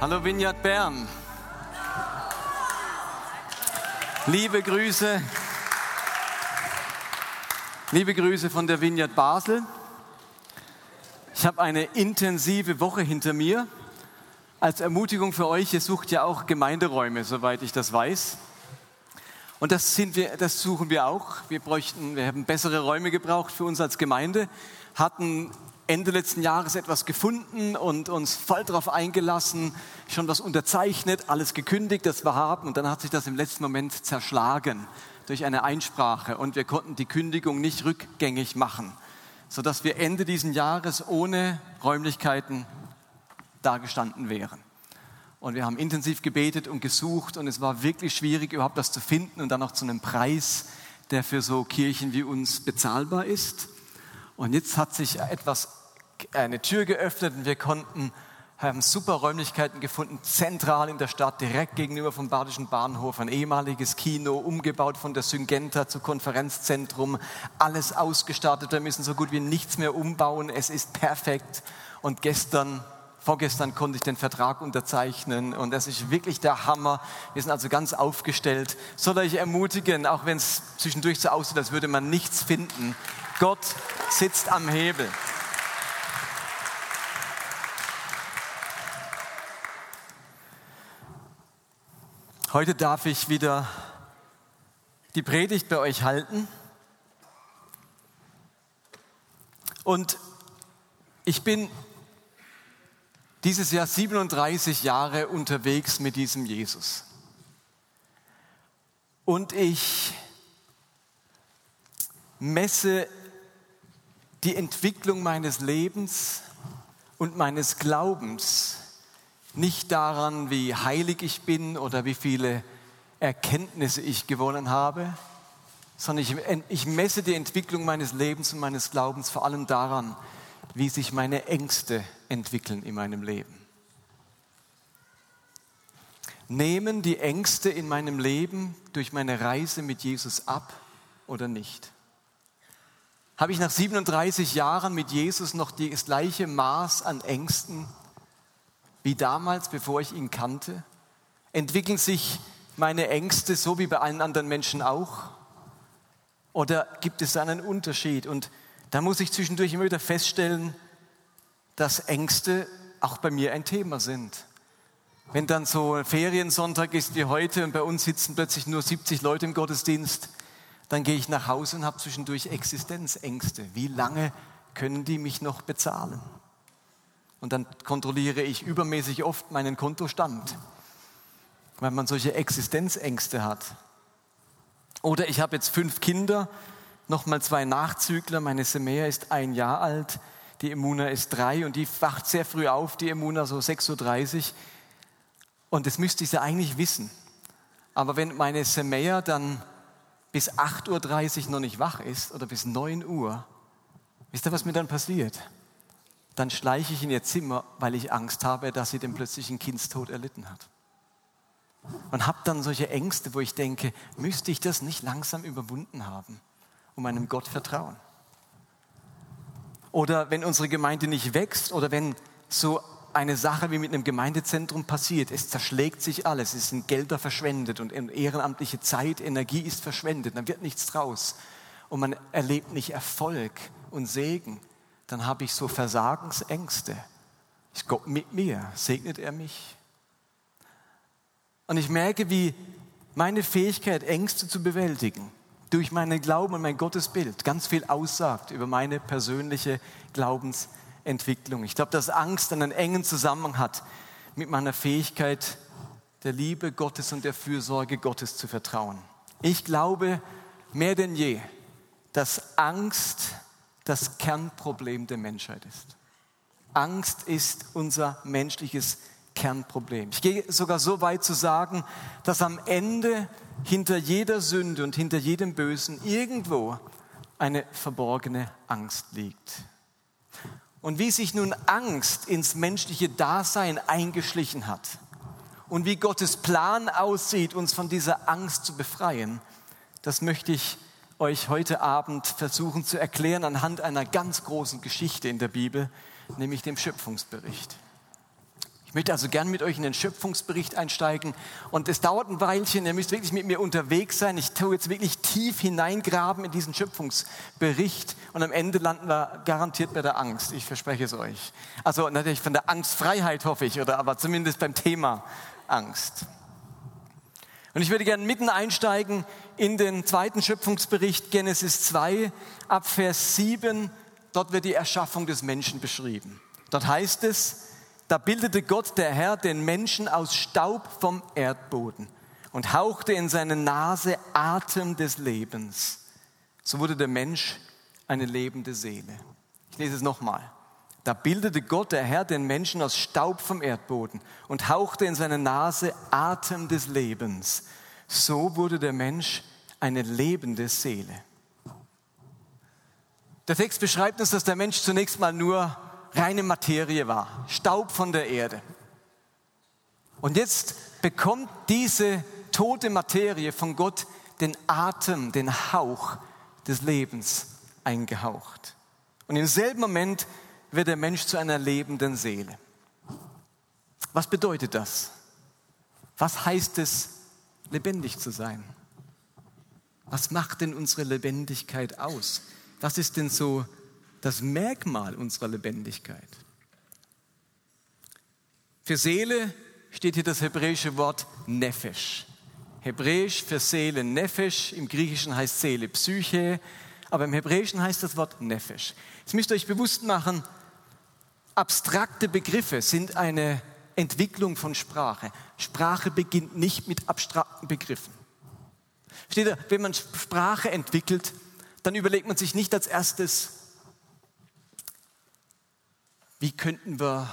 Hallo Vineyard Bern. Liebe Grüße. Liebe Grüße von der Vineyard Basel. Ich habe eine intensive Woche hinter mir. Als Ermutigung für euch, ihr sucht ja auch Gemeinderäume, soweit ich das weiß. Und das, sind wir, das suchen wir auch. Wir bräuchten, wir haben bessere Räume gebraucht für uns als Gemeinde, hatten Ende letzten Jahres etwas gefunden und uns voll darauf eingelassen, schon was unterzeichnet, alles gekündigt, das wir haben. Und dann hat sich das im letzten Moment zerschlagen durch eine Einsprache und wir konnten die Kündigung nicht rückgängig machen, sodass wir Ende diesen Jahres ohne Räumlichkeiten dagestanden wären. Und wir haben intensiv gebetet und gesucht und es war wirklich schwierig, überhaupt das zu finden und dann noch zu einem Preis, der für so Kirchen wie uns bezahlbar ist. Und jetzt hat sich etwas eine Tür geöffnet und wir konnten, haben super Räumlichkeiten gefunden, zentral in der Stadt, direkt gegenüber vom Badischen Bahnhof, ein ehemaliges Kino, umgebaut von der Syngenta zu Konferenzzentrum, alles ausgestattet, wir müssen so gut wie nichts mehr umbauen, es ist perfekt. Und gestern Vorgestern konnte ich den Vertrag unterzeichnen und das ist wirklich der Hammer. Wir sind also ganz aufgestellt. Soll euch ermutigen, auch wenn es zwischendurch so aussieht, als würde man nichts finden. Gott sitzt am Hebel. Heute darf ich wieder die Predigt bei euch halten. Und ich bin dieses Jahr 37 Jahre unterwegs mit diesem Jesus. Und ich messe die Entwicklung meines Lebens und meines Glaubens nicht daran, wie heilig ich bin oder wie viele Erkenntnisse ich gewonnen habe, sondern ich, ich, messe die Entwicklung meines Lebens und meines Glaubens vor allem daran, wie sich meine Ängste entwickeln in meinem Leben. Nehmen die Ängste in meinem Leben durch meine Reise mit Jesus ab oder nicht? Habe ich nach 37 Jahren mit Jesus noch das gleiche Maß an Ängsten wie damals, bevor ich ihn kannte? Entwickeln sich meine Ängste so wie bei allen anderen Menschen auch? Oder gibt es einen Unterschied? Und da muss ich zwischendurch immer wieder feststellen, dass Ängste auch bei mir ein Thema sind. Wenn dann so ein Feriensonntag ist wie heute und bei uns sitzen plötzlich nur 70 Leute im Gottesdienst, dann gehe ich nach Hause und habe zwischendurch Existenzängste. Wie lange können die mich noch bezahlen? Und dann kontrolliere ich übermäßig oft meinen Kontostand, weil man solche Existenzängste hat. Oder ich habe jetzt fünf Kinder, nochmal zwei Nachzügler. Meine Semea ist ein Jahr alt, die Emuna ist drei und die wacht sehr früh auf, die Emuna so 6.30 Uhr. Und das müsste ich ja eigentlich wissen. Aber wenn meine Semea dann bis 8.30 Uhr noch nicht wach ist oder bis 9 Uhr, wisst ihr, was mir dann passiert? Dann schleiche ich in ihr Zimmer, weil ich Angst habe, dass sie den plötzlichen Kindstod erlitten hat. Und habe dann solche Ängste, wo ich denke, müsste ich das nicht langsam überwunden haben, um einem Gott vertrauen? Oder wenn unsere Gemeinde nicht wächst oder wenn so eine Sache wie mit einem Gemeindezentrum passiert, es zerschlägt sich alles, es sind Gelder verschwendet und ehrenamtliche Zeit, Energie ist verschwendet, dann wird nichts draus und man erlebt nicht Erfolg und Segen dann habe ich so Versagensängste. Ist Gott mit mir? Segnet er mich? Und ich merke, wie meine Fähigkeit, Ängste zu bewältigen, durch meinen Glauben und mein Gottesbild ganz viel aussagt über meine persönliche Glaubensentwicklung. Ich glaube, dass Angst einen engen Zusammenhang hat mit meiner Fähigkeit, der Liebe Gottes und der Fürsorge Gottes zu vertrauen. Ich glaube mehr denn je, dass Angst das Kernproblem der Menschheit ist. Angst ist unser menschliches Kernproblem. Ich gehe sogar so weit zu sagen, dass am Ende hinter jeder Sünde und hinter jedem Bösen irgendwo eine verborgene Angst liegt. Und wie sich nun Angst ins menschliche Dasein eingeschlichen hat und wie Gottes Plan aussieht, uns von dieser Angst zu befreien, das möchte ich euch heute Abend versuchen zu erklären anhand einer ganz großen Geschichte in der Bibel, nämlich dem Schöpfungsbericht. Ich möchte also gern mit euch in den Schöpfungsbericht einsteigen und es dauert ein Weilchen, ihr müsst wirklich mit mir unterwegs sein. Ich tue jetzt wirklich tief hineingraben in diesen Schöpfungsbericht und am Ende landen wir garantiert bei der Angst. Ich verspreche es euch. Also natürlich von der Angstfreiheit hoffe ich, oder aber zumindest beim Thema Angst. Und ich würde gerne mitten einsteigen in den zweiten Schöpfungsbericht Genesis 2 ab Vers 7. Dort wird die Erschaffung des Menschen beschrieben. Dort heißt es, da bildete Gott der Herr den Menschen aus Staub vom Erdboden und hauchte in seine Nase Atem des Lebens. So wurde der Mensch eine lebende Seele. Ich lese es nochmal. Da bildete Gott, der Herr, den Menschen aus Staub vom Erdboden und hauchte in seine Nase Atem des Lebens. So wurde der Mensch eine lebende Seele. Der Text beschreibt uns, dass der Mensch zunächst mal nur reine Materie war, Staub von der Erde. Und jetzt bekommt diese tote Materie von Gott den Atem, den Hauch des Lebens eingehaucht. Und im selben Moment wird der Mensch zu einer lebenden Seele. Was bedeutet das? Was heißt es, lebendig zu sein? Was macht denn unsere Lebendigkeit aus? Was ist denn so das Merkmal unserer Lebendigkeit. Für Seele steht hier das hebräische Wort Nefesh. Hebräisch für Seele Nefesh, im Griechischen heißt Seele Psyche, aber im Hebräischen heißt das Wort Nefesh. Jetzt müsst ihr euch bewusst machen, abstrakte Begriffe sind eine Entwicklung von Sprache. Sprache beginnt nicht mit abstrakten Begriffen. Versteht ihr, wenn man Sprache entwickelt, dann überlegt man sich nicht als erstes, wie könnten wir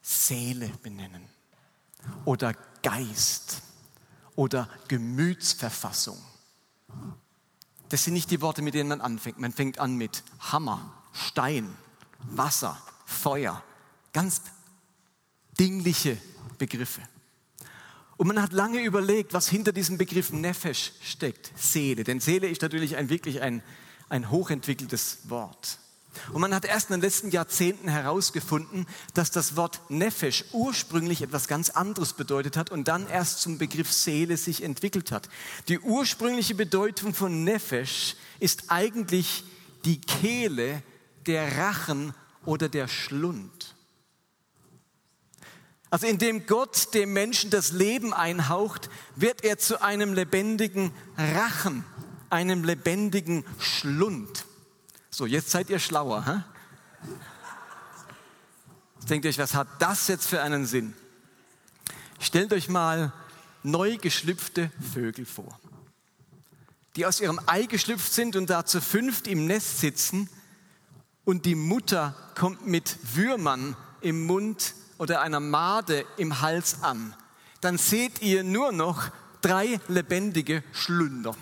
Seele benennen oder Geist oder Gemütsverfassung? Das sind nicht die Worte, mit denen man anfängt. Man fängt an mit Hammer, Stein, Wasser, Feuer. Ganz dingliche Begriffe. Und man hat lange überlegt, was hinter diesem Begriff Nefesh steckt, Seele. Denn Seele ist natürlich ein, wirklich ein, ein hochentwickeltes Wort. Und man hat erst in den letzten Jahrzehnten herausgefunden, dass das Wort Nefesh ursprünglich etwas ganz anderes bedeutet hat und dann erst zum Begriff Seele sich entwickelt hat. Die ursprüngliche Bedeutung von Nefesh ist eigentlich die Kehle, der Rachen oder der Schlund. Also indem Gott dem Menschen das Leben einhaucht, wird er zu einem lebendigen Rachen, einem lebendigen Schlund. So, jetzt seid ihr schlauer. Hä? Denkt euch, was hat das jetzt für einen Sinn? Stellt euch mal neu geschlüpfte Vögel vor, die aus ihrem Ei geschlüpft sind und da zu fünft im Nest sitzen und die Mutter kommt mit Würmern im Mund oder einer Made im Hals an. Dann seht ihr nur noch drei lebendige Schlünder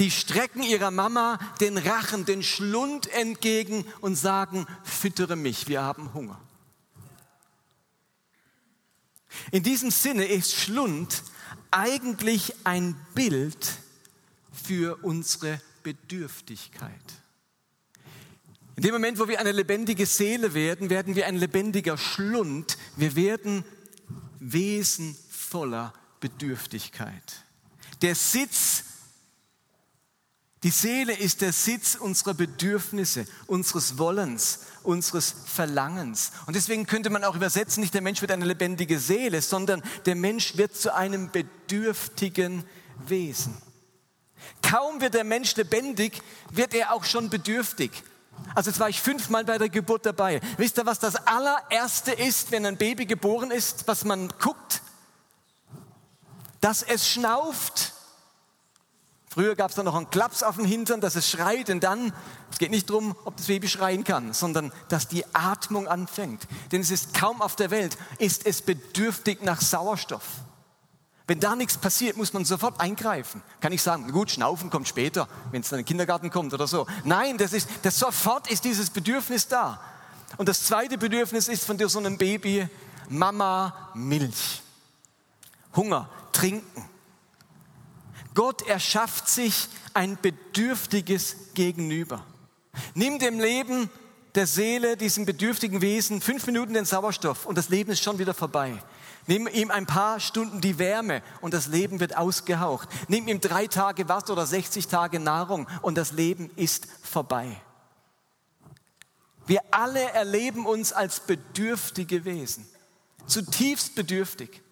die strecken ihrer Mama den Rachen, den Schlund entgegen und sagen, füttere mich, wir haben Hunger. In diesem Sinne ist Schlund eigentlich ein Bild für unsere Bedürftigkeit. In dem Moment, wo wir eine lebendige Seele werden, werden wir ein lebendiger Schlund. Wir werden Wesen voller Bedürftigkeit. Der Sitz die Seele ist der Sitz unserer Bedürfnisse, unseres Wollens, unseres Verlangens. Und deswegen könnte man auch übersetzen, nicht der Mensch wird eine lebendige Seele, sondern der Mensch wird zu einem bedürftigen Wesen. Kaum wird der Mensch lebendig, wird er auch schon bedürftig. Also jetzt war ich fünfmal bei der Geburt dabei. Wisst ihr, was das allererste ist, wenn ein Baby geboren ist, was man guckt? Dass es schnauft Früher gab es dann noch einen Klaps auf den Hintern, dass es schreit und dann, es geht nicht darum, ob das Baby schreien kann, sondern dass die Atmung anfängt. Denn es ist kaum auf der Welt, ist es bedürftig nach Sauerstoff. Wenn da nichts passiert, muss man sofort eingreifen. Kann ich sagen, gut, Schnaufen kommt später, wenn es dann in den Kindergarten kommt oder so. Nein, das ist, das sofort ist dieses Bedürfnis da. Und das zweite Bedürfnis ist von so einem Baby, Mama, Milch. Hunger, trinken. Gott erschafft sich ein bedürftiges Gegenüber. Nimm dem Leben der Seele, diesem bedürftigen Wesen, fünf Minuten den Sauerstoff und das Leben ist schon wieder vorbei. Nimm ihm ein paar Stunden die Wärme und das Leben wird ausgehaucht. Nimm ihm drei Tage Wasser oder 60 Tage Nahrung und das Leben ist vorbei. Wir alle erleben uns als bedürftige Wesen, zutiefst bedürftig.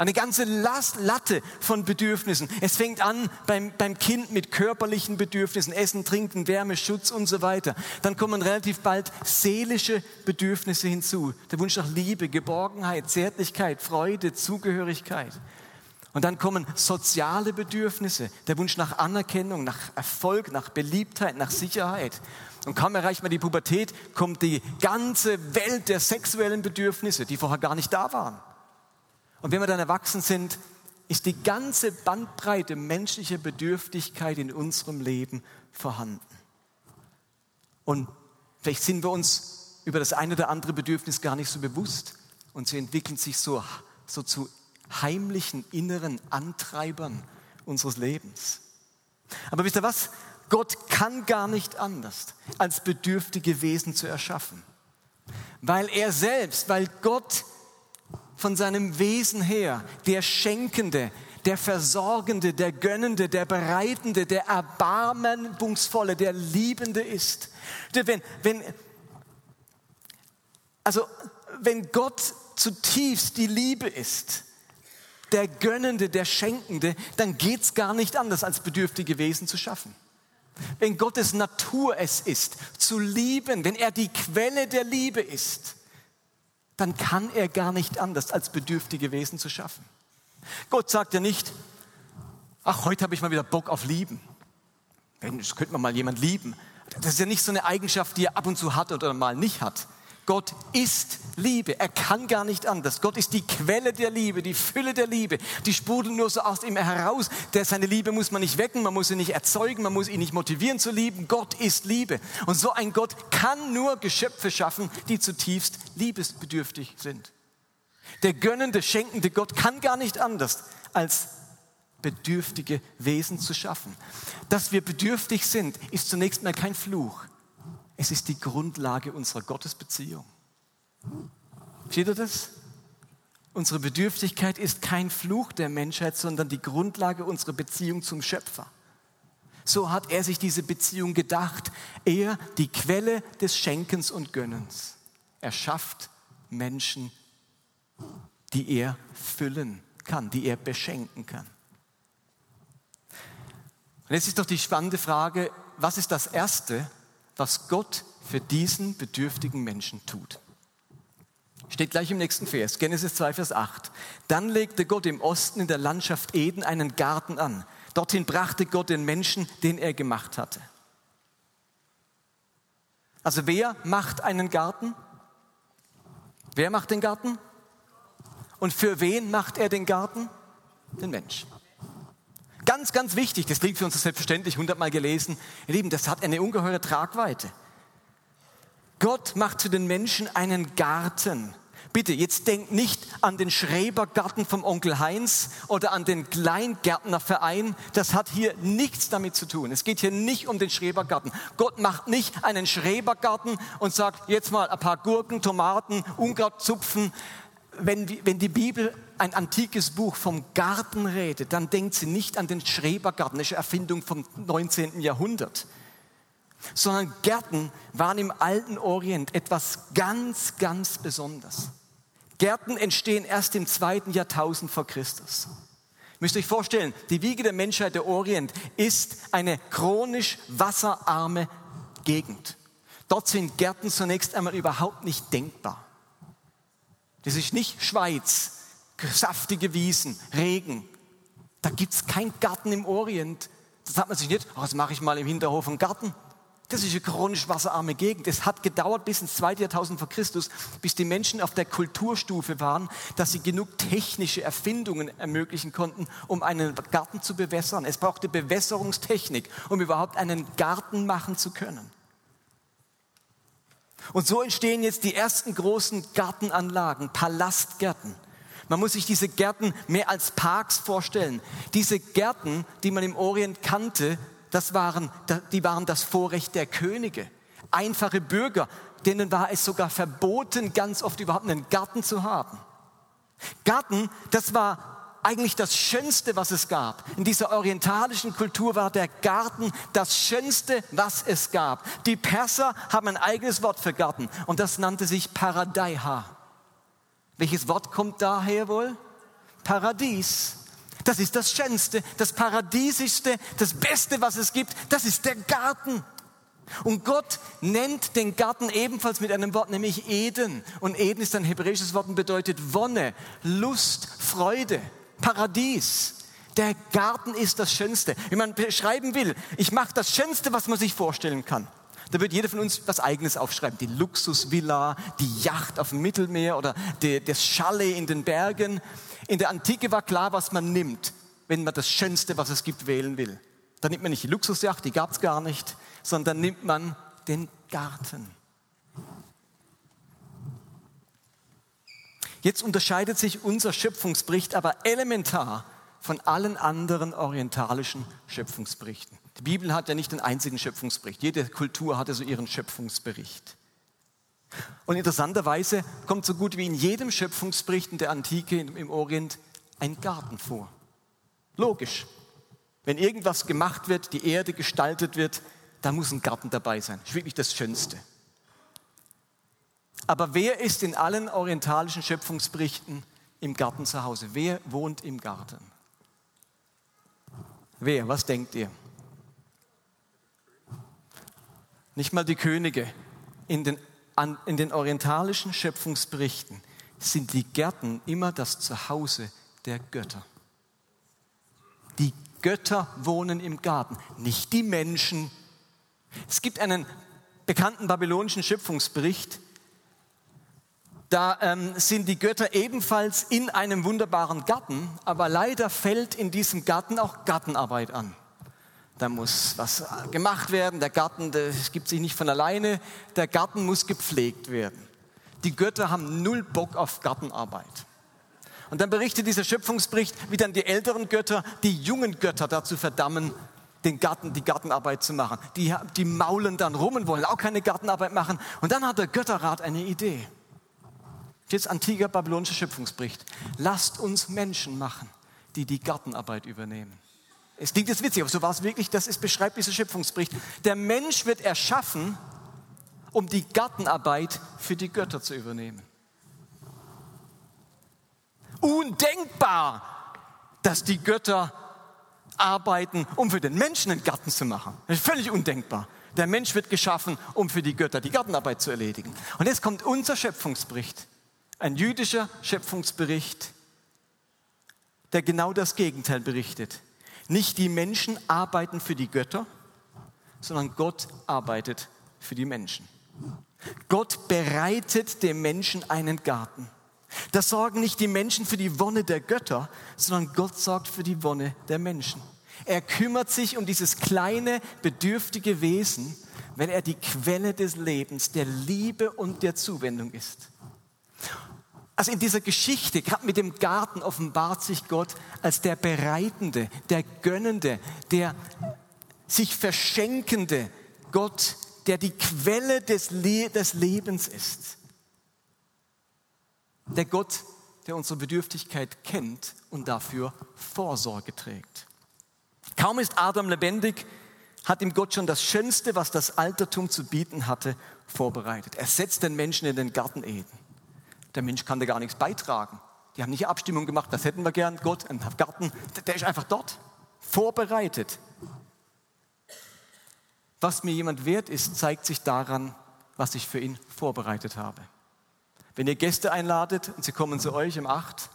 Eine ganze Latte von Bedürfnissen. Es fängt an beim, beim Kind mit körperlichen Bedürfnissen, Essen, Trinken, Wärme, Schutz und so weiter. Dann kommen relativ bald seelische Bedürfnisse hinzu. Der Wunsch nach Liebe, Geborgenheit, Zärtlichkeit, Freude, Zugehörigkeit. Und dann kommen soziale Bedürfnisse, der Wunsch nach Anerkennung, nach Erfolg, nach Beliebtheit, nach Sicherheit. Und kaum erreicht man die Pubertät, kommt die ganze Welt der sexuellen Bedürfnisse, die vorher gar nicht da waren. Und wenn wir dann erwachsen sind, ist die ganze Bandbreite menschlicher Bedürftigkeit in unserem Leben vorhanden. Und vielleicht sind wir uns über das eine oder andere Bedürfnis gar nicht so bewusst und sie entwickeln sich so, so zu heimlichen inneren Antreibern unseres Lebens. Aber wisst ihr was? Gott kann gar nicht anders, als bedürftige Wesen zu erschaffen. Weil er selbst, weil Gott von seinem Wesen her der Schenkende, der Versorgende, der Gönnende, der Bereitende, der Erbarmungsvolle, der Liebende ist. Wenn, wenn, also, wenn Gott zutiefst die Liebe ist, der Gönnende, der Schenkende, dann geht es gar nicht anders, als bedürftige Wesen zu schaffen. Wenn Gottes Natur es ist, zu lieben, wenn er die Quelle der Liebe ist, dann kann er gar nicht anders, als bedürftige Wesen zu schaffen. Gott sagt ja nicht, ach, heute habe ich mal wieder Bock auf Lieben. Das könnte man mal jemand lieben. Das ist ja nicht so eine Eigenschaft, die er ab und zu hat oder mal nicht hat. Gott ist Liebe. Er kann gar nicht anders. Gott ist die Quelle der Liebe, die Fülle der Liebe. Die sprudelt nur so aus ihm heraus. Der, seine Liebe muss man nicht wecken, man muss sie nicht erzeugen, man muss ihn nicht motivieren zu lieben. Gott ist Liebe. Und so ein Gott kann nur Geschöpfe schaffen, die zutiefst liebesbedürftig sind. Der gönnende, schenkende Gott kann gar nicht anders, als bedürftige Wesen zu schaffen. Dass wir bedürftig sind, ist zunächst mal kein Fluch. Es ist die Grundlage unserer Gottesbeziehung. Versteht ihr das? Unsere Bedürftigkeit ist kein Fluch der Menschheit, sondern die Grundlage unserer Beziehung zum Schöpfer. So hat er sich diese Beziehung gedacht. Er, die Quelle des Schenkens und Gönnens. Er schafft Menschen, die er füllen kann, die er beschenken kann. Und jetzt ist doch die spannende Frage, was ist das Erste, was Gott für diesen bedürftigen Menschen tut. Steht gleich im nächsten Vers, Genesis 2, Vers 8. Dann legte Gott im Osten in der Landschaft Eden einen Garten an. Dorthin brachte Gott den Menschen, den er gemacht hatte. Also wer macht einen Garten? Wer macht den Garten? Und für wen macht er den Garten? Den Menschen. Ganz, ganz wichtig, das klingt für uns selbstverständlich, hundertmal gelesen. Ihr Lieben, das hat eine ungeheure Tragweite. Gott macht zu den Menschen einen Garten. Bitte, jetzt denkt nicht an den Schrebergarten vom Onkel Heinz oder an den Kleingärtnerverein. Das hat hier nichts damit zu tun. Es geht hier nicht um den Schrebergarten. Gott macht nicht einen Schrebergarten und sagt, jetzt mal ein paar Gurken, Tomaten, Unkraut zupfen, wenn, wenn die Bibel ein antikes Buch vom Garten redet, dann denkt sie nicht an den Schrebergarten, eine Erfindung vom 19. Jahrhundert, sondern Gärten waren im alten Orient etwas ganz, ganz Besonderes. Gärten entstehen erst im zweiten Jahrtausend vor Christus. Ihr müsst euch vorstellen, die Wiege der Menschheit, der Orient, ist eine chronisch wasserarme Gegend. Dort sind Gärten zunächst einmal überhaupt nicht denkbar. Das ist nicht Schweiz, saftige Wiesen, Regen. Da gibt es keinen Garten im Orient, Das sagt man sich nicht, oh, das mache ich mal im Hinterhof einen Garten. Das ist eine chronisch wasserarme Gegend. Es hat gedauert bis ins zweite Jahrtausend vor Christus, bis die Menschen auf der Kulturstufe waren, dass sie genug technische Erfindungen ermöglichen konnten, um einen Garten zu bewässern. Es brauchte Bewässerungstechnik, um überhaupt einen Garten machen zu können. Und so entstehen jetzt die ersten großen Gartenanlagen, Palastgärten. Man muss sich diese Gärten mehr als Parks vorstellen. Diese Gärten, die man im Orient kannte, das waren, die waren das Vorrecht der Könige. Einfache Bürger, denen war es sogar verboten, ganz oft überhaupt einen Garten zu haben. Garten, das war eigentlich das Schönste, was es gab. In dieser orientalischen Kultur war der Garten das Schönste, was es gab. Die Perser haben ein eigenes Wort für Garten und das nannte sich Paradaiha. Welches Wort kommt daher wohl? Paradies. Das ist das Schönste, das Paradiesischste, das Beste, was es gibt. Das ist der Garten. Und Gott nennt den Garten ebenfalls mit einem Wort, nämlich Eden. Und Eden ist ein hebräisches Wort und bedeutet Wonne, Lust, Freude, Paradies. Der Garten ist das Schönste. Wenn man beschreiben will, ich mache das Schönste, was man sich vorstellen kann. Da wird jeder von uns was Eigenes aufschreiben. Die Luxusvilla, die Yacht auf dem Mittelmeer oder die, das Chalet in den Bergen. In der Antike war klar, was man nimmt, wenn man das Schönste, was es gibt, wählen will. Dann nimmt man nicht die Luxusjacht, die gab es gar nicht, sondern nimmt man den Garten. Jetzt unterscheidet sich unser Schöpfungsbericht aber elementar von allen anderen orientalischen Schöpfungsberichten. Die Bibel hat ja nicht den einzigen Schöpfungsbericht. Jede Kultur hatte so ihren Schöpfungsbericht. Und interessanterweise kommt so gut wie in jedem Schöpfungsbericht in der Antike im Orient ein Garten vor. Logisch. Wenn irgendwas gemacht wird, die Erde gestaltet wird, da muss ein Garten dabei sein. Das ist wirklich das Schönste. Aber wer ist in allen orientalischen Schöpfungsberichten im Garten zu Hause? Wer wohnt im Garten? Wer? Was denkt ihr? Nicht mal die Könige. In den an, in den orientalischen Schöpfungsberichten sind die Gärten immer das Zuhause der Götter. Die Götter wohnen im Garten, nicht die Menschen. Es gibt einen bekannten babylonischen Schöpfungsbericht, da ähm, sind die Götter ebenfalls in einem wunderbaren Garten, aber leider fällt in diesem Garten auch Gartenarbeit an da muss was gemacht werden, der Garten, das gibt sich nicht von alleine, der Garten muss gepflegt werden. Die Götter haben null Bock auf Gartenarbeit. Und dann berichtet dieser Schöpfungsbericht, wie dann die älteren Götter die jungen Götter dazu verdammen, den Garten, die Gartenarbeit zu machen. Die, die maulen dann rum und wollen auch keine Gartenarbeit machen. Und dann hat der Götterrat eine Idee. Jetzt antiker babylonischer Schöpfungsbericht. Lasst uns Menschen machen, die die Gartenarbeit übernehmen. Es klingt jetzt witzig, aber so war es wirklich, das ist, beschreibt dieser Schöpfungsbericht. Der Mensch wird erschaffen, um die Gartenarbeit für die Götter zu übernehmen. Undenkbar, dass die Götter arbeiten, um für den Menschen einen Garten zu machen. Das ist völlig undenkbar. Der Mensch wird geschaffen, um für die Götter die Gartenarbeit zu erledigen. Und jetzt kommt unser Schöpfungsbericht, ein jüdischer Schöpfungsbericht, der genau das Gegenteil berichtet. Nicht die Menschen arbeiten für die Götter, sondern Gott arbeitet für die Menschen. Gott bereitet dem Menschen einen Garten. Da sorgen nicht die Menschen für die Wonne der Götter, sondern Gott sorgt für die Wonne der Menschen. Er kümmert sich um dieses kleine, bedürftige Wesen, weil er die Quelle des Lebens, der Liebe und der Zuwendung ist. Also in dieser Geschichte, gerade mit dem Garten, offenbart sich Gott als der Bereitende, der Gönnende, der sich Verschenkende Gott, der die Quelle des, Le des Lebens ist. Der Gott, der unsere Bedürftigkeit kennt und dafür Vorsorge trägt. Kaum ist Adam lebendig, hat ihm Gott schon das Schönste, was das Altertum zu bieten hatte, vorbereitet. Er setzt den Menschen in den Garten Eden. Der Mensch kann da gar nichts beitragen. Die haben nicht Abstimmung gemacht, das hätten wir gern. Gott, ein Garten, der ist einfach dort, vorbereitet. Was mir jemand wert ist, zeigt sich daran, was ich für ihn vorbereitet habe. Wenn ihr Gäste einladet und sie kommen zu euch um acht,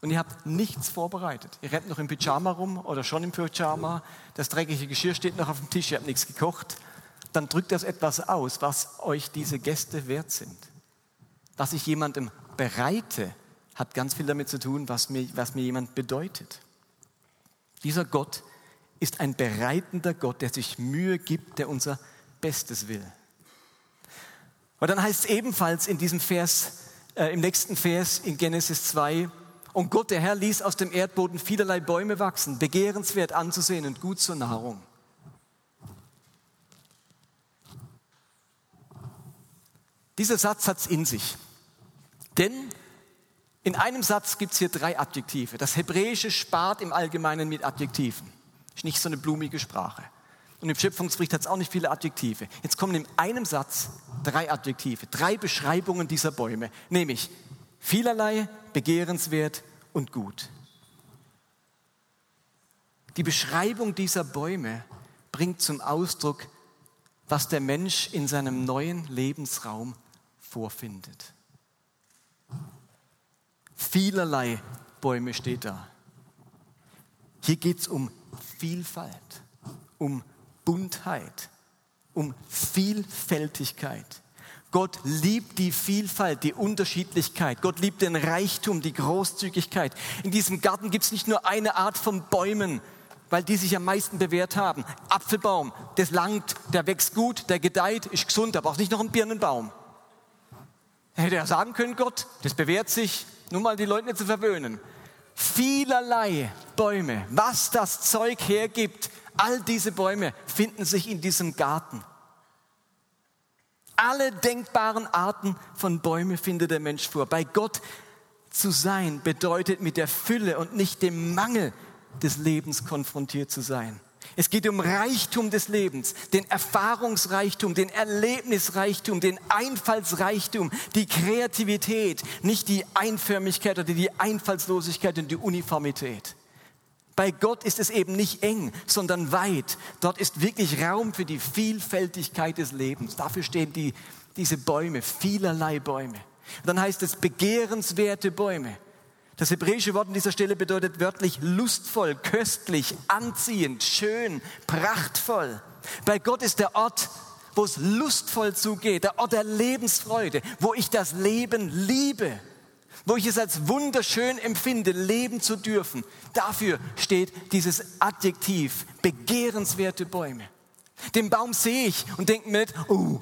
und ihr habt nichts vorbereitet. Ihr rennt noch im Pyjama rum oder schon im Pyjama, das dreckige Geschirr steht noch auf dem Tisch, ihr habt nichts gekocht, dann drückt das etwas aus, was euch diese Gäste wert sind. Was ich jemandem bereite, hat ganz viel damit zu tun, was mir, was mir jemand bedeutet. Dieser Gott ist ein bereitender Gott, der sich Mühe gibt, der unser Bestes will. Und dann heißt es ebenfalls in diesem Vers, äh, im nächsten Vers in Genesis 2, und Gott, der Herr, ließ aus dem Erdboden vielerlei Bäume wachsen, begehrenswert anzusehen und gut zur Nahrung. Dieser Satz hat es in sich. Denn in einem Satz gibt es hier drei Adjektive. Das Hebräische spart im Allgemeinen mit Adjektiven. Ist nicht so eine blumige Sprache. Und im Schöpfungsbericht hat es auch nicht viele Adjektive. Jetzt kommen in einem Satz drei Adjektive, drei Beschreibungen dieser Bäume, nämlich vielerlei, begehrenswert und gut. Die Beschreibung dieser Bäume bringt zum Ausdruck, was der Mensch in seinem neuen Lebensraum vorfindet. Vielerlei Bäume steht da. Hier geht es um Vielfalt, um Buntheit, um Vielfältigkeit. Gott liebt die Vielfalt, die Unterschiedlichkeit. Gott liebt den Reichtum, die Großzügigkeit. In diesem Garten gibt es nicht nur eine Art von Bäumen, weil die sich am meisten bewährt haben. Apfelbaum, das langt, der wächst gut, der gedeiht, ist gesund, aber auch nicht noch ein Birnenbaum. Er hätte ja sagen können, Gott, das bewährt sich, nur mal die Leute nicht zu verwöhnen. Vielerlei Bäume, was das Zeug hergibt, all diese Bäume finden sich in diesem Garten. Alle denkbaren Arten von Bäumen findet der Mensch vor. Bei Gott zu sein bedeutet mit der Fülle und nicht dem Mangel des Lebens konfrontiert zu sein. Es geht um Reichtum des Lebens, den Erfahrungsreichtum, den Erlebnisreichtum, den Einfallsreichtum, die Kreativität, nicht die Einförmigkeit oder die Einfallslosigkeit und die Uniformität. Bei Gott ist es eben nicht eng, sondern weit. Dort ist wirklich Raum für die Vielfältigkeit des Lebens. Dafür stehen die, diese Bäume, vielerlei Bäume. Und dann heißt es begehrenswerte Bäume. Das hebräische Wort an dieser Stelle bedeutet wörtlich lustvoll, köstlich, anziehend, schön, prachtvoll. Bei Gott ist der Ort, wo es lustvoll zugeht, der Ort der Lebensfreude, wo ich das Leben liebe wo ich es als wunderschön empfinde, leben zu dürfen. Dafür steht dieses Adjektiv, begehrenswerte Bäume. Den Baum sehe ich und denke nicht, oh,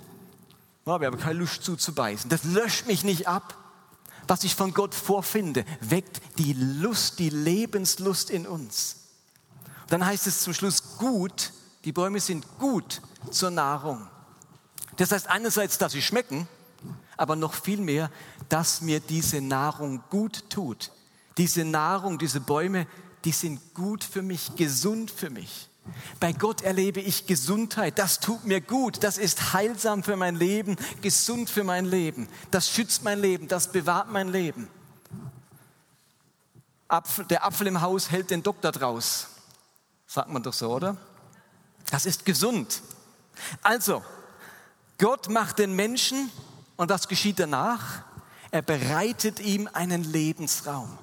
habe aber keine Lust zuzubeißen. Das löscht mich nicht ab. Was ich von Gott vorfinde, weckt die Lust, die Lebenslust in uns. Dann heißt es zum Schluss gut, die Bäume sind gut zur Nahrung. Das heißt einerseits, dass sie schmecken, aber noch viel mehr, dass mir diese Nahrung gut tut. Diese Nahrung, diese Bäume, die sind gut für mich, gesund für mich. Bei Gott erlebe ich Gesundheit. Das tut mir gut. Das ist heilsam für mein Leben, gesund für mein Leben. Das schützt mein Leben, das bewahrt mein Leben. Apfel, der Apfel im Haus hält den Doktor draus. Sagt man doch so, oder? Das ist gesund. Also, Gott macht den Menschen und was geschieht danach? Er bereitet ihm einen Lebensraum.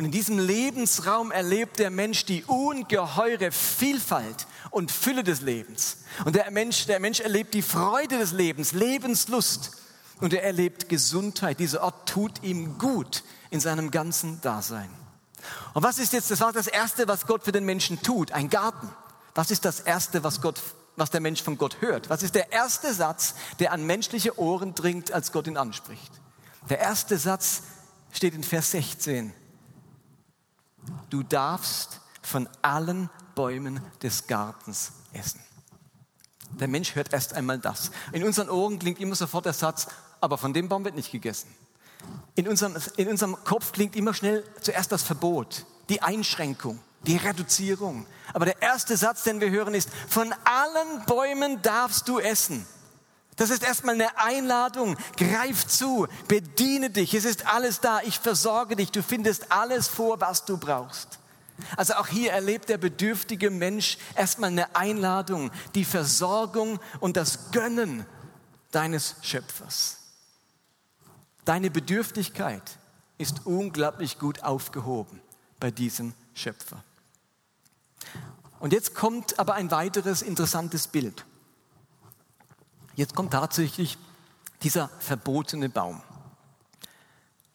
Und in diesem Lebensraum erlebt der Mensch die ungeheure Vielfalt und Fülle des Lebens. Und der Mensch, der Mensch erlebt die Freude des Lebens, Lebenslust. Und er erlebt Gesundheit. Dieser Ort tut ihm gut in seinem ganzen Dasein. Und was ist jetzt, das war das Erste, was Gott für den Menschen tut, ein Garten. Was ist das Erste, was Gott was der Mensch von Gott hört. Was ist der erste Satz, der an menschliche Ohren dringt, als Gott ihn anspricht? Der erste Satz steht in Vers 16. Du darfst von allen Bäumen des Gartens essen. Der Mensch hört erst einmal das. In unseren Ohren klingt immer sofort der Satz, aber von dem Baum wird nicht gegessen. In unserem, in unserem Kopf klingt immer schnell zuerst das Verbot, die Einschränkung die Reduzierung. Aber der erste Satz, den wir hören, ist, von allen Bäumen darfst du essen. Das ist erstmal eine Einladung. Greif zu, bediene dich. Es ist alles da. Ich versorge dich. Du findest alles vor, was du brauchst. Also auch hier erlebt der bedürftige Mensch erstmal eine Einladung, die Versorgung und das Gönnen deines Schöpfers. Deine Bedürftigkeit ist unglaublich gut aufgehoben bei diesem Schöpfer. Und jetzt kommt aber ein weiteres interessantes Bild. Jetzt kommt tatsächlich dieser verbotene Baum.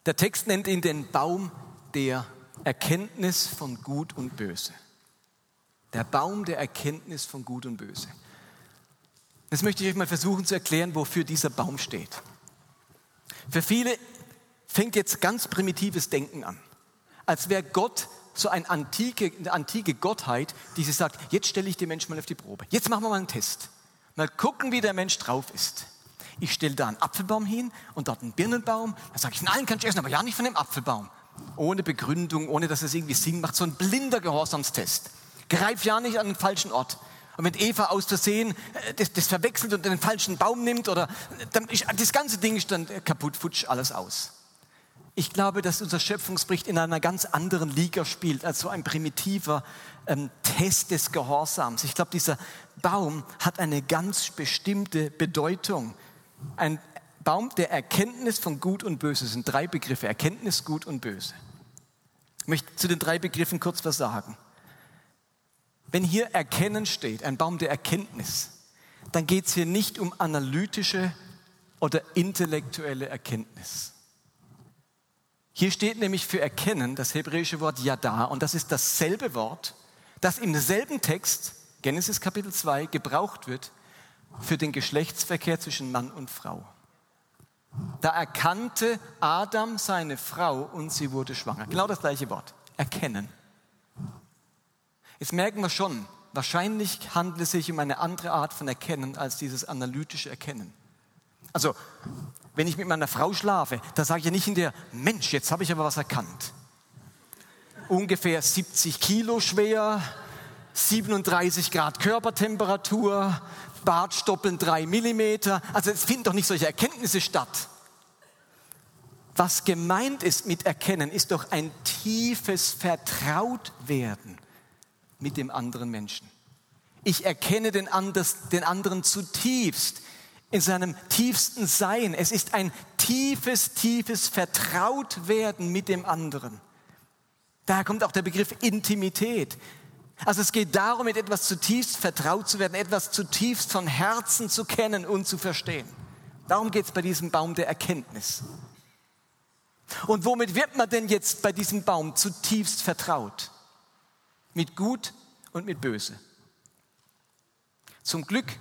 Der Text nennt ihn den Baum der Erkenntnis von Gut und Böse. Der Baum der Erkenntnis von Gut und Böse. Jetzt möchte ich euch mal versuchen zu erklären, wofür dieser Baum steht. Für viele fängt jetzt ganz primitives Denken an, als wäre Gott so eine antike, eine antike Gottheit, die sie sagt, jetzt stelle ich den Menschen mal auf die Probe. Jetzt machen wir mal einen Test. Mal gucken, wie der Mensch drauf ist. Ich stelle da einen Apfelbaum hin und dort einen Birnenbaum. Dann sage ich, nein, kannst du essen, aber ja nicht von dem Apfelbaum. Ohne Begründung, ohne dass es irgendwie Sinn macht. So ein blinder Gehorsamstest. Greif ja nicht an den falschen Ort. Und wenn Eva aus Versehen äh, das, das verwechselt und den falschen Baum nimmt, oder dann ist, das ganze Ding ist dann kaputt, futsch alles aus. Ich glaube, dass unser Schöpfungsbericht in einer ganz anderen Liga spielt als so ein primitiver ähm, Test des Gehorsams. Ich glaube, dieser Baum hat eine ganz bestimmte Bedeutung. Ein Baum der Erkenntnis von Gut und Böse sind drei Begriffe: Erkenntnis, Gut und Böse. Ich möchte zu den drei Begriffen kurz was sagen. Wenn hier Erkennen steht, ein Baum der Erkenntnis, dann geht es hier nicht um analytische oder intellektuelle Erkenntnis. Hier steht nämlich für Erkennen das hebräische Wort Yada und das ist dasselbe Wort, das im selben Text, Genesis Kapitel 2, gebraucht wird für den Geschlechtsverkehr zwischen Mann und Frau. Da erkannte Adam seine Frau und sie wurde schwanger. Genau das gleiche Wort. Erkennen. Jetzt merken wir schon, wahrscheinlich handelt es sich um eine andere Art von Erkennen als dieses analytische Erkennen. Also, wenn ich mit meiner Frau schlafe, da sage ich ja nicht in der, Mensch, jetzt habe ich aber was erkannt. Ungefähr 70 Kilo schwer, 37 Grad Körpertemperatur, Bartstoppeln 3 Millimeter. Also es finden doch nicht solche Erkenntnisse statt. Was gemeint ist mit Erkennen, ist doch ein tiefes Vertrautwerden mit dem anderen Menschen. Ich erkenne den, anders, den anderen zutiefst in seinem tiefsten Sein. Es ist ein tiefes, tiefes Vertrautwerden mit dem anderen. Daher kommt auch der Begriff Intimität. Also es geht darum, mit etwas zutiefst vertraut zu werden, etwas zutiefst von Herzen zu kennen und zu verstehen. Darum geht es bei diesem Baum der Erkenntnis. Und womit wird man denn jetzt bei diesem Baum zutiefst vertraut? Mit Gut und mit Böse. Zum Glück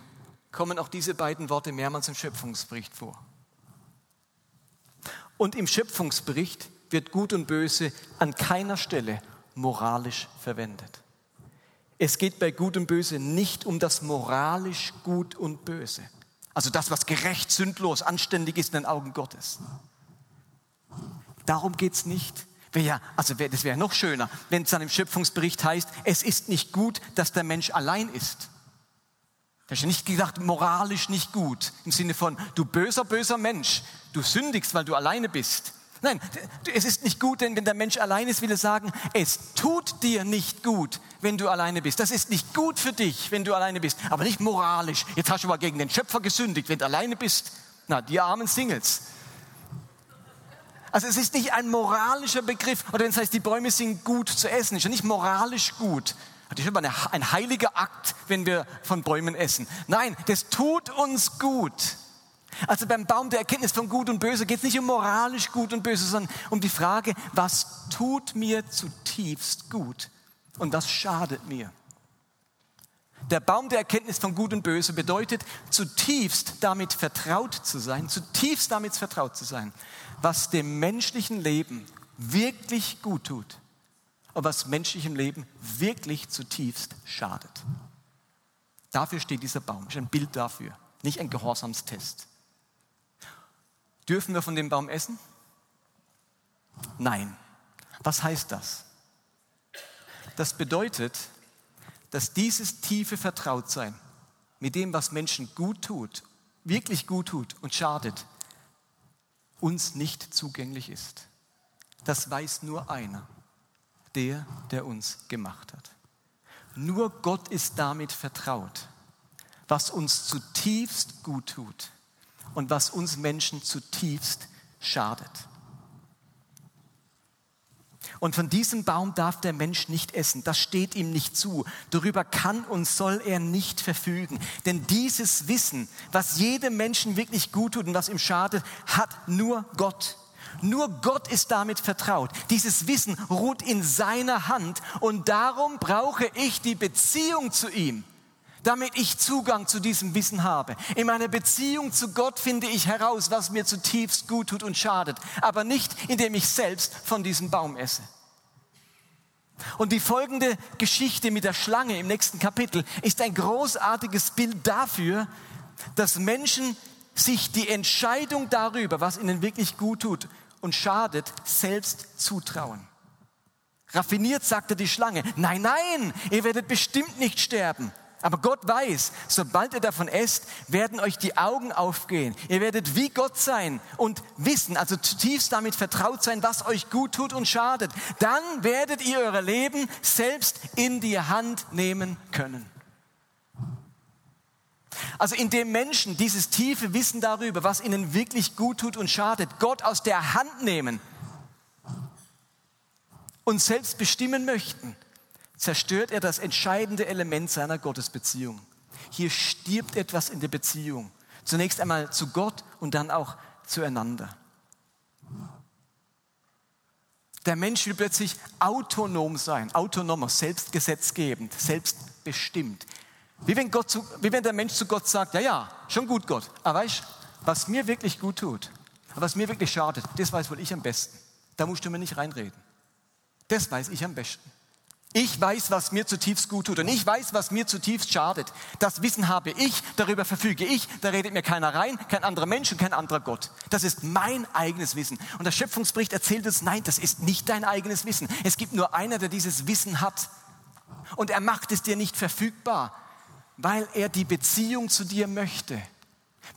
kommen auch diese beiden Worte mehrmals im Schöpfungsbericht vor. Und im Schöpfungsbericht wird Gut und Böse an keiner Stelle moralisch verwendet. Es geht bei Gut und Böse nicht um das moralisch Gut und Böse. Also das, was gerecht, sündlos, anständig ist in den Augen Gottes. Darum geht es nicht. Also das wäre noch schöner, wenn es dann im Schöpfungsbericht heißt, es ist nicht gut, dass der Mensch allein ist. Das ist nicht gesagt, moralisch nicht gut, im Sinne von, du böser, böser Mensch, du sündigst, weil du alleine bist. Nein, es ist nicht gut, denn wenn der Mensch allein ist, will er sagen, es tut dir nicht gut, wenn du alleine bist. Das ist nicht gut für dich, wenn du alleine bist, aber nicht moralisch. Jetzt hast du aber gegen den Schöpfer gesündigt, wenn du alleine bist. Na, die armen Singles. Also es ist nicht ein moralischer Begriff, oder wenn es heißt, die Bäume sind gut zu essen, ist ja nicht moralisch gut. Das ist aber ein heiliger Akt, wenn wir von Bäumen essen. Nein, das tut uns gut. Also beim Baum der Erkenntnis von Gut und Böse geht es nicht um moralisch Gut und Böse, sondern um die Frage, was tut mir zutiefst gut und was schadet mir. Der Baum der Erkenntnis von Gut und Böse bedeutet, zutiefst damit vertraut zu sein, zutiefst damit vertraut zu sein, was dem menschlichen Leben wirklich gut tut und was menschlichem Leben wirklich zutiefst schadet. Dafür steht dieser Baum, ist ein Bild dafür, nicht ein Gehorsamstest. Dürfen wir von dem Baum essen? Nein. Was heißt das? Das bedeutet, dass dieses tiefe Vertrautsein mit dem, was Menschen gut tut, wirklich gut tut und schadet, uns nicht zugänglich ist. Das weiß nur einer, der, der uns gemacht hat. Nur Gott ist damit vertraut, was uns zutiefst gut tut und was uns Menschen zutiefst schadet. Und von diesem Baum darf der Mensch nicht essen. Das steht ihm nicht zu. Darüber kann und soll er nicht verfügen. Denn dieses Wissen, was jedem Menschen wirklich gut tut und was ihm schadet, hat nur Gott. Nur Gott ist damit vertraut. Dieses Wissen ruht in seiner Hand und darum brauche ich die Beziehung zu ihm damit ich Zugang zu diesem Wissen habe. In meiner Beziehung zu Gott finde ich heraus, was mir zutiefst gut tut und schadet, aber nicht, indem ich selbst von diesem Baum esse. Und die folgende Geschichte mit der Schlange im nächsten Kapitel ist ein großartiges Bild dafür, dass Menschen sich die Entscheidung darüber, was ihnen wirklich gut tut und schadet, selbst zutrauen. Raffiniert sagte die Schlange, nein, nein, ihr werdet bestimmt nicht sterben. Aber Gott weiß, sobald ihr davon esst, werden euch die Augen aufgehen. Ihr werdet wie Gott sein und wissen, also zutiefst damit vertraut sein, was euch gut tut und schadet. Dann werdet ihr euer Leben selbst in die Hand nehmen können. Also indem Menschen dieses tiefe Wissen darüber, was ihnen wirklich gut tut und schadet, Gott aus der Hand nehmen und selbst bestimmen möchten, zerstört er das entscheidende Element seiner Gottesbeziehung. Hier stirbt etwas in der Beziehung. Zunächst einmal zu Gott und dann auch zueinander. Der Mensch will plötzlich autonom sein, autonomer, selbstgesetzgebend, selbstbestimmt. Wie wenn, Gott zu, wie wenn der Mensch zu Gott sagt, ja, ja, schon gut Gott, aber weißt, was mir wirklich gut tut, was mir wirklich schadet, das weiß wohl ich am besten. Da musst du mir nicht reinreden. Das weiß ich am besten. Ich weiß, was mir zutiefst gut tut und ich weiß, was mir zutiefst schadet. Das Wissen habe ich, darüber verfüge ich, da redet mir keiner rein, kein anderer Mensch und kein anderer Gott. Das ist mein eigenes Wissen. Und der Schöpfungsbericht erzählt uns, nein, das ist nicht dein eigenes Wissen. Es gibt nur einer, der dieses Wissen hat. Und er macht es dir nicht verfügbar, weil er die Beziehung zu dir möchte,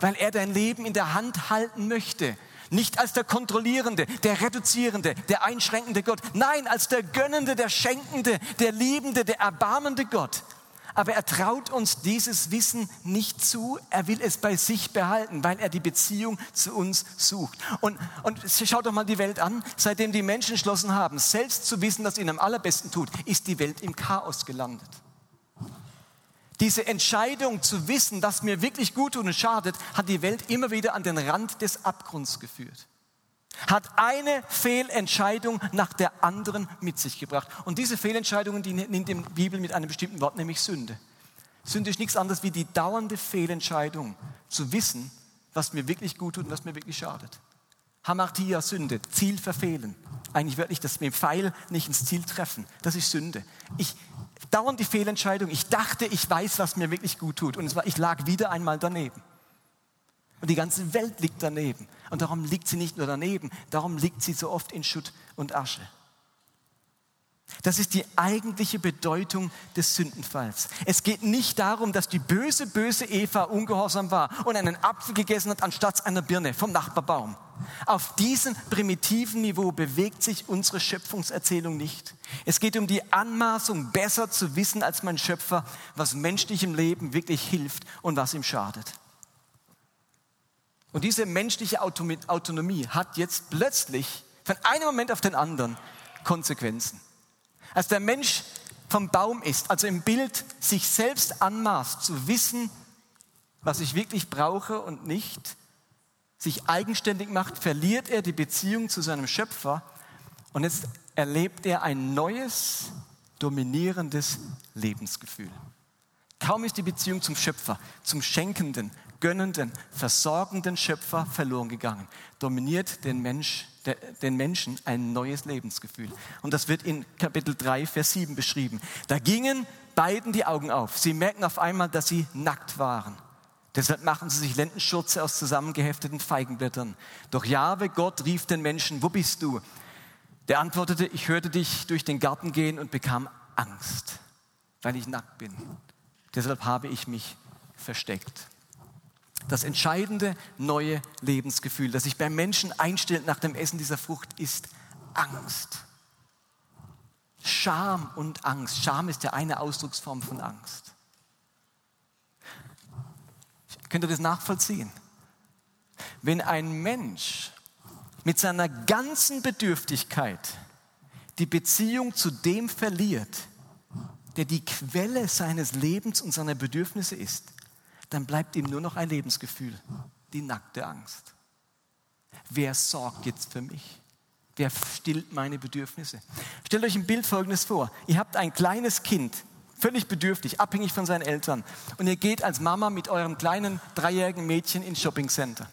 weil er dein Leben in der Hand halten möchte nicht als der kontrollierende, der reduzierende, der einschränkende Gott. Nein, als der gönnende, der schenkende, der liebende, der erbarmende Gott. Aber er traut uns dieses Wissen nicht zu. Er will es bei sich behalten, weil er die Beziehung zu uns sucht. Und, und schaut doch mal die Welt an. Seitdem die Menschen entschlossen haben, selbst zu wissen, was ihnen am allerbesten tut, ist die Welt im Chaos gelandet. Diese Entscheidung zu wissen, was mir wirklich gut tut und schadet, hat die Welt immer wieder an den Rand des Abgrunds geführt. Hat eine Fehlentscheidung nach der anderen mit sich gebracht. Und diese Fehlentscheidungen, die nimmt die Bibel mit einem bestimmten Wort, nämlich Sünde. Sünde ist nichts anderes wie die dauernde Fehlentscheidung, zu wissen, was mir wirklich gut tut und was mir wirklich schadet. Hamartia, Sünde, Ziel verfehlen. Eigentlich wörtlich, dass wir im Pfeil nicht ins Ziel treffen. Das ist Sünde. Ich dauernd die Fehlentscheidung. Ich dachte, ich weiß, was mir wirklich gut tut. Und es war, ich lag wieder einmal daneben. Und die ganze Welt liegt daneben. Und darum liegt sie nicht nur daneben, darum liegt sie so oft in Schutt und Asche. Das ist die eigentliche Bedeutung des Sündenfalls. Es geht nicht darum, dass die böse, böse Eva ungehorsam war und einen Apfel gegessen hat anstatt einer Birne vom Nachbarbaum. Auf diesem primitiven Niveau bewegt sich unsere Schöpfungserzählung nicht. Es geht um die Anmaßung, besser zu wissen als mein Schöpfer, was menschlichem Leben wirklich hilft und was ihm schadet. Und diese menschliche Autonomie hat jetzt plötzlich von einem Moment auf den anderen Konsequenzen. Als der Mensch vom Baum ist, also im Bild sich selbst anmaßt, zu wissen, was ich wirklich brauche und nicht, sich eigenständig macht, verliert er die Beziehung zu seinem Schöpfer und jetzt erlebt er ein neues, dominierendes Lebensgefühl. Kaum ist die Beziehung zum Schöpfer, zum schenkenden, gönnenden, versorgenden Schöpfer verloren gegangen, dominiert den, Mensch, den Menschen ein neues Lebensgefühl. Und das wird in Kapitel 3, Vers 7 beschrieben. Da gingen beiden die Augen auf. Sie merken auf einmal, dass sie nackt waren. Deshalb machen sie sich Lendenschürze aus zusammengehefteten Feigenblättern. Doch Jahwe Gott rief den Menschen, wo bist du? Der antwortete, ich hörte dich durch den Garten gehen und bekam Angst, weil ich nackt bin. Deshalb habe ich mich versteckt. Das entscheidende neue Lebensgefühl, das sich beim Menschen einstellt nach dem Essen dieser Frucht, ist Angst. Scham und Angst. Scham ist ja eine Ausdrucksform von Angst. Könnt ihr das nachvollziehen? Wenn ein Mensch mit seiner ganzen Bedürftigkeit die Beziehung zu dem verliert, der die Quelle seines Lebens und seiner Bedürfnisse ist, dann bleibt ihm nur noch ein Lebensgefühl, die nackte Angst. Wer sorgt jetzt für mich? Wer stillt meine Bedürfnisse? Stellt euch ein Bild folgendes vor. Ihr habt ein kleines Kind, völlig bedürftig, abhängig von seinen Eltern. Und ihr geht als Mama mit eurem kleinen dreijährigen Mädchen ins Shoppingcenter.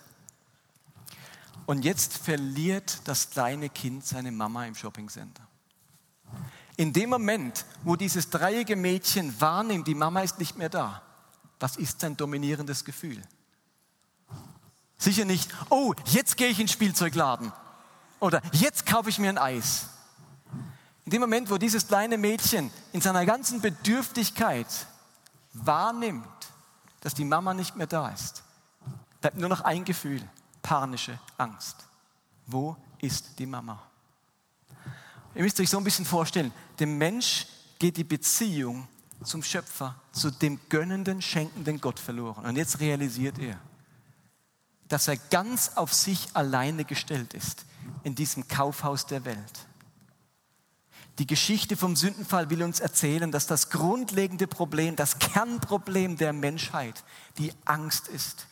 Und jetzt verliert das kleine Kind seine Mama im Shoppingcenter. In dem Moment, wo dieses dreijährige Mädchen wahrnimmt, die Mama ist nicht mehr da, was ist sein dominierendes Gefühl? Sicher nicht, oh, jetzt gehe ich in den Spielzeugladen oder jetzt kaufe ich mir ein Eis. In dem Moment, wo dieses kleine Mädchen in seiner ganzen Bedürftigkeit wahrnimmt, dass die Mama nicht mehr da ist, bleibt nur noch ein Gefühl, panische Angst. Wo ist die Mama? Ihr müsst euch so ein bisschen vorstellen, dem Mensch geht die Beziehung zum Schöpfer, zu dem gönnenden, schenkenden Gott verloren. Und jetzt realisiert er, dass er ganz auf sich alleine gestellt ist in diesem Kaufhaus der Welt. Die Geschichte vom Sündenfall will uns erzählen, dass das grundlegende Problem, das Kernproblem der Menschheit die Angst ist.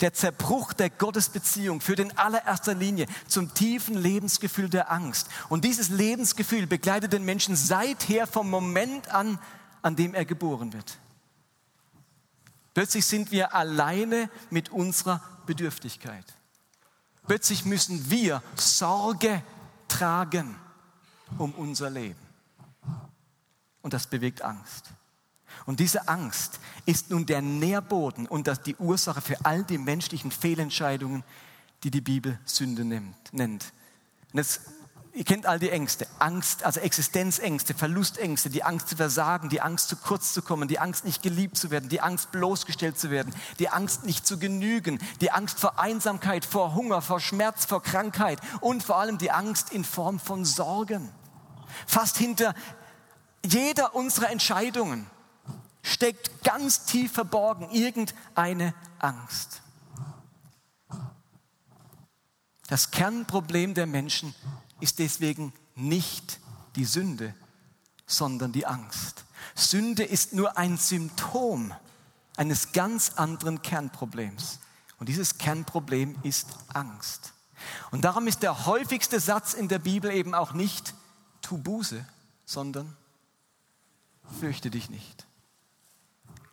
Der Zerbruch der Gottesbeziehung führt in allererster Linie zum tiefen Lebensgefühl der Angst. Und dieses Lebensgefühl begleitet den Menschen seither vom Moment an, an dem er geboren wird. Plötzlich sind wir alleine mit unserer Bedürftigkeit. Plötzlich müssen wir Sorge tragen um unser Leben. Und das bewegt Angst. Und diese Angst ist nun der Nährboden und das die Ursache für all die menschlichen Fehlentscheidungen, die die Bibel Sünde nennt. Und jetzt Ihr kennt all die Ängste. Angst, also Existenzängste, Verlustängste, die Angst zu versagen, die Angst zu kurz zu kommen, die Angst nicht geliebt zu werden, die Angst bloßgestellt zu werden, die Angst nicht zu genügen, die Angst vor Einsamkeit, vor Hunger, vor Schmerz, vor Krankheit und vor allem die Angst in Form von Sorgen. Fast hinter jeder unserer Entscheidungen steckt ganz tief verborgen irgendeine Angst. Das Kernproblem der Menschen ist deswegen nicht die Sünde, sondern die Angst. Sünde ist nur ein Symptom eines ganz anderen Kernproblems. Und dieses Kernproblem ist Angst. Und darum ist der häufigste Satz in der Bibel eben auch nicht tu Buße, sondern fürchte dich nicht.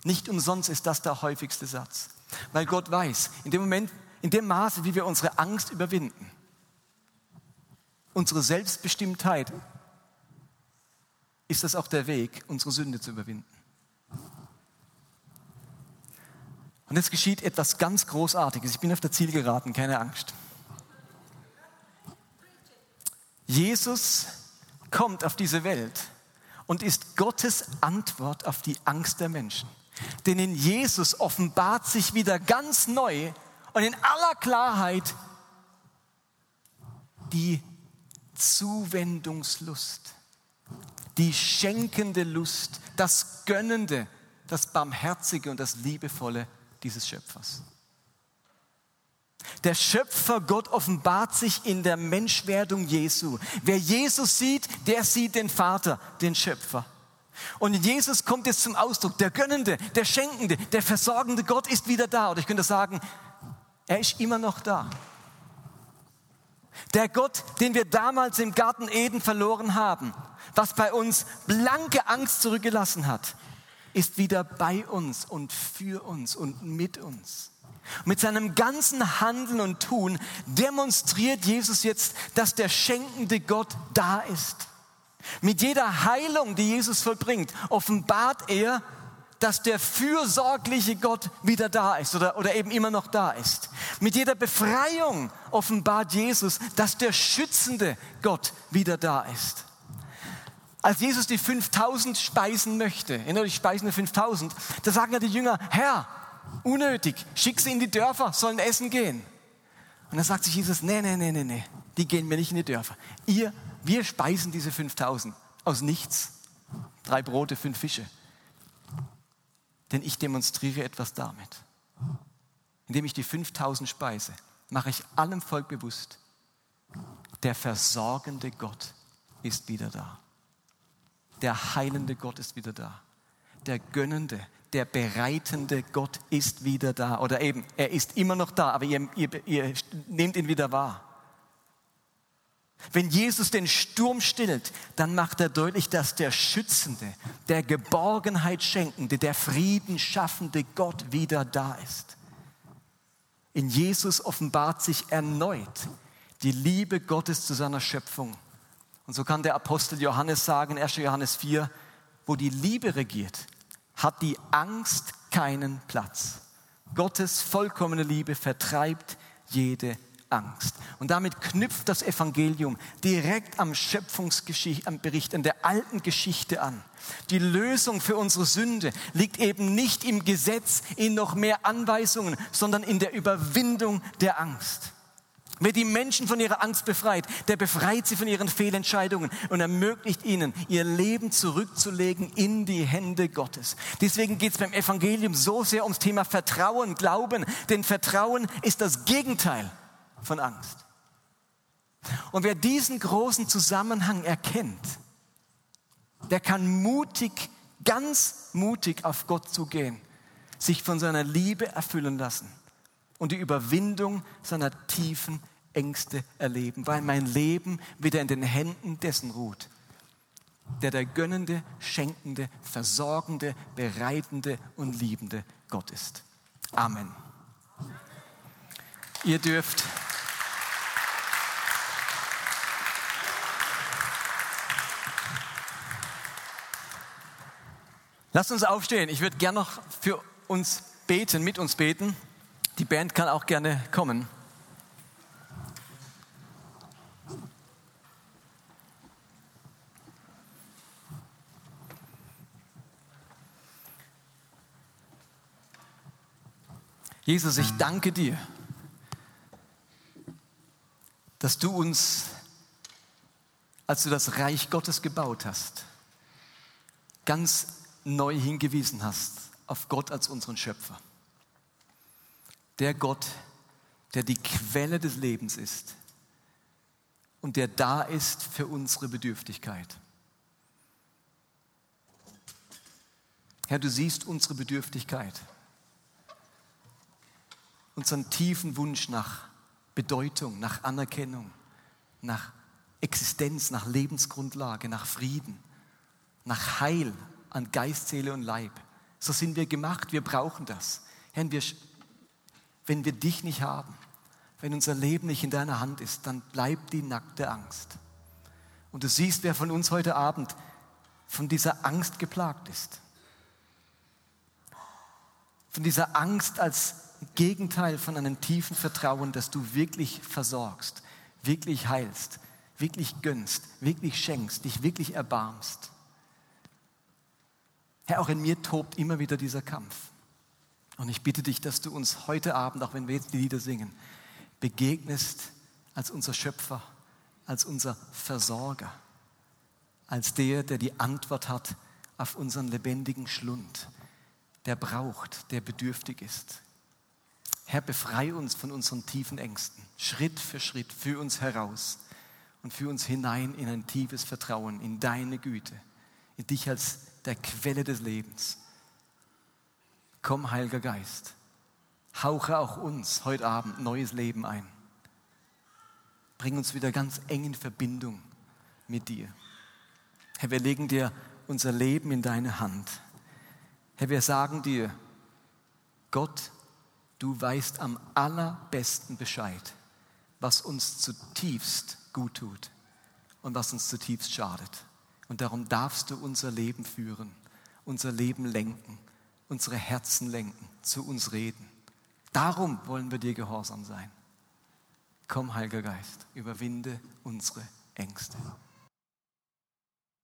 Nicht umsonst ist das der häufigste Satz, weil Gott weiß, in dem Moment, in dem Maße, wie wir unsere Angst überwinden, unsere Selbstbestimmtheit, ist das auch der Weg, unsere Sünde zu überwinden. Und jetzt geschieht etwas ganz Großartiges. Ich bin auf der Zielgeraden, keine Angst. Jesus kommt auf diese Welt und ist Gottes Antwort auf die Angst der Menschen. Denn in Jesus offenbart sich wieder ganz neu und in aller Klarheit die Zuwendungslust, die schenkende Lust, das Gönnende, das Barmherzige und das Liebevolle dieses Schöpfers. Der Schöpfer Gott offenbart sich in der Menschwerdung Jesu. Wer Jesus sieht, der sieht den Vater, den Schöpfer. Und in Jesus kommt es zum Ausdruck, der Gönnende, der Schenkende, der versorgende Gott ist wieder da. Oder ich könnte sagen, er ist immer noch da. Der Gott, den wir damals im Garten Eden verloren haben, was bei uns blanke Angst zurückgelassen hat, ist wieder bei uns und für uns und mit uns. Mit seinem ganzen Handeln und Tun demonstriert Jesus jetzt, dass der schenkende Gott da ist. Mit jeder Heilung, die Jesus vollbringt, offenbart er, dass der fürsorgliche Gott wieder da ist oder, oder eben immer noch da ist. Mit jeder Befreiung offenbart Jesus, dass der schützende Gott wieder da ist. Als Jesus die 5000 speisen möchte, erinnert euch, speisen die 5000, da sagen ja die Jünger, Herr, unnötig, schick sie in die Dörfer, sollen essen gehen. Und dann sagt sich Jesus, nee, nee, nee, nee, nee, die gehen mir nicht in die Dörfer. Ihr, wir speisen diese 5000 aus nichts. Drei Brote, fünf Fische denn ich demonstriere etwas damit. Indem ich die 5000 speise, mache ich allem Volk bewusst, der versorgende Gott ist wieder da. Der heilende Gott ist wieder da. Der gönnende, der bereitende Gott ist wieder da. Oder eben, er ist immer noch da, aber ihr, ihr, ihr nehmt ihn wieder wahr. Wenn Jesus den Sturm stillt, dann macht er deutlich, dass der schützende, der Geborgenheit schenkende, der Frieden schaffende Gott wieder da ist. In Jesus offenbart sich erneut die Liebe Gottes zu seiner Schöpfung. Und so kann der Apostel Johannes sagen, 1. Johannes 4, wo die Liebe regiert, hat die Angst keinen Platz. Gottes vollkommene Liebe vertreibt jede Angst. Und damit knüpft das Evangelium direkt am Schöpfungsbericht, an der alten Geschichte an. Die Lösung für unsere Sünde liegt eben nicht im Gesetz, in noch mehr Anweisungen, sondern in der Überwindung der Angst. Wer die Menschen von ihrer Angst befreit, der befreit sie von ihren Fehlentscheidungen und ermöglicht ihnen, ihr Leben zurückzulegen in die Hände Gottes. Deswegen geht es beim Evangelium so sehr ums Thema Vertrauen, Glauben, denn Vertrauen ist das Gegenteil von Angst. Und wer diesen großen Zusammenhang erkennt, der kann mutig, ganz mutig auf Gott zugehen, sich von seiner Liebe erfüllen lassen und die Überwindung seiner tiefen Ängste erleben, weil mein Leben wieder in den Händen dessen ruht, der der gönnende, schenkende, versorgende, bereitende und liebende Gott ist. Amen. Ihr dürft Lasst uns aufstehen. Ich würde gerne noch für uns beten, mit uns beten. Die Band kann auch gerne kommen. Jesus, ich danke dir, dass du uns, als du das Reich Gottes gebaut hast, ganz neu hingewiesen hast auf Gott als unseren Schöpfer. Der Gott, der die Quelle des Lebens ist und der da ist für unsere Bedürftigkeit. Herr, du siehst unsere Bedürftigkeit, unseren tiefen Wunsch nach Bedeutung, nach Anerkennung, nach Existenz, nach Lebensgrundlage, nach Frieden, nach Heil, an Geist, Seele und Leib. So sind wir gemacht, wir brauchen das. Herr, wir, wenn wir dich nicht haben, wenn unser Leben nicht in deiner Hand ist, dann bleibt die nackte Angst. Und du siehst, wer von uns heute Abend von dieser Angst geplagt ist. Von dieser Angst als Gegenteil von einem tiefen Vertrauen, dass du wirklich versorgst, wirklich heilst, wirklich gönnst, wirklich schenkst, dich wirklich erbarmst. Herr, auch in mir tobt immer wieder dieser Kampf. Und ich bitte dich, dass du uns heute Abend, auch wenn wir jetzt die Lieder singen, begegnest als unser Schöpfer, als unser Versorger, als der, der die Antwort hat auf unseren lebendigen Schlund, der braucht, der bedürftig ist. Herr, befrei uns von unseren tiefen Ängsten, Schritt für Schritt, führ uns heraus und führ uns hinein in ein tiefes Vertrauen in deine Güte, in dich als der Quelle des Lebens. Komm, Heiliger Geist, hauche auch uns heute Abend neues Leben ein. Bring uns wieder ganz eng in Verbindung mit dir. Herr, wir legen dir unser Leben in deine Hand. Herr, wir sagen dir, Gott, du weißt am allerbesten Bescheid, was uns zutiefst gut tut und was uns zutiefst schadet. Und darum darfst du unser Leben führen, unser Leben lenken, unsere Herzen lenken, zu uns reden. Darum wollen wir dir gehorsam sein. Komm, Heiliger Geist, überwinde unsere Ängste.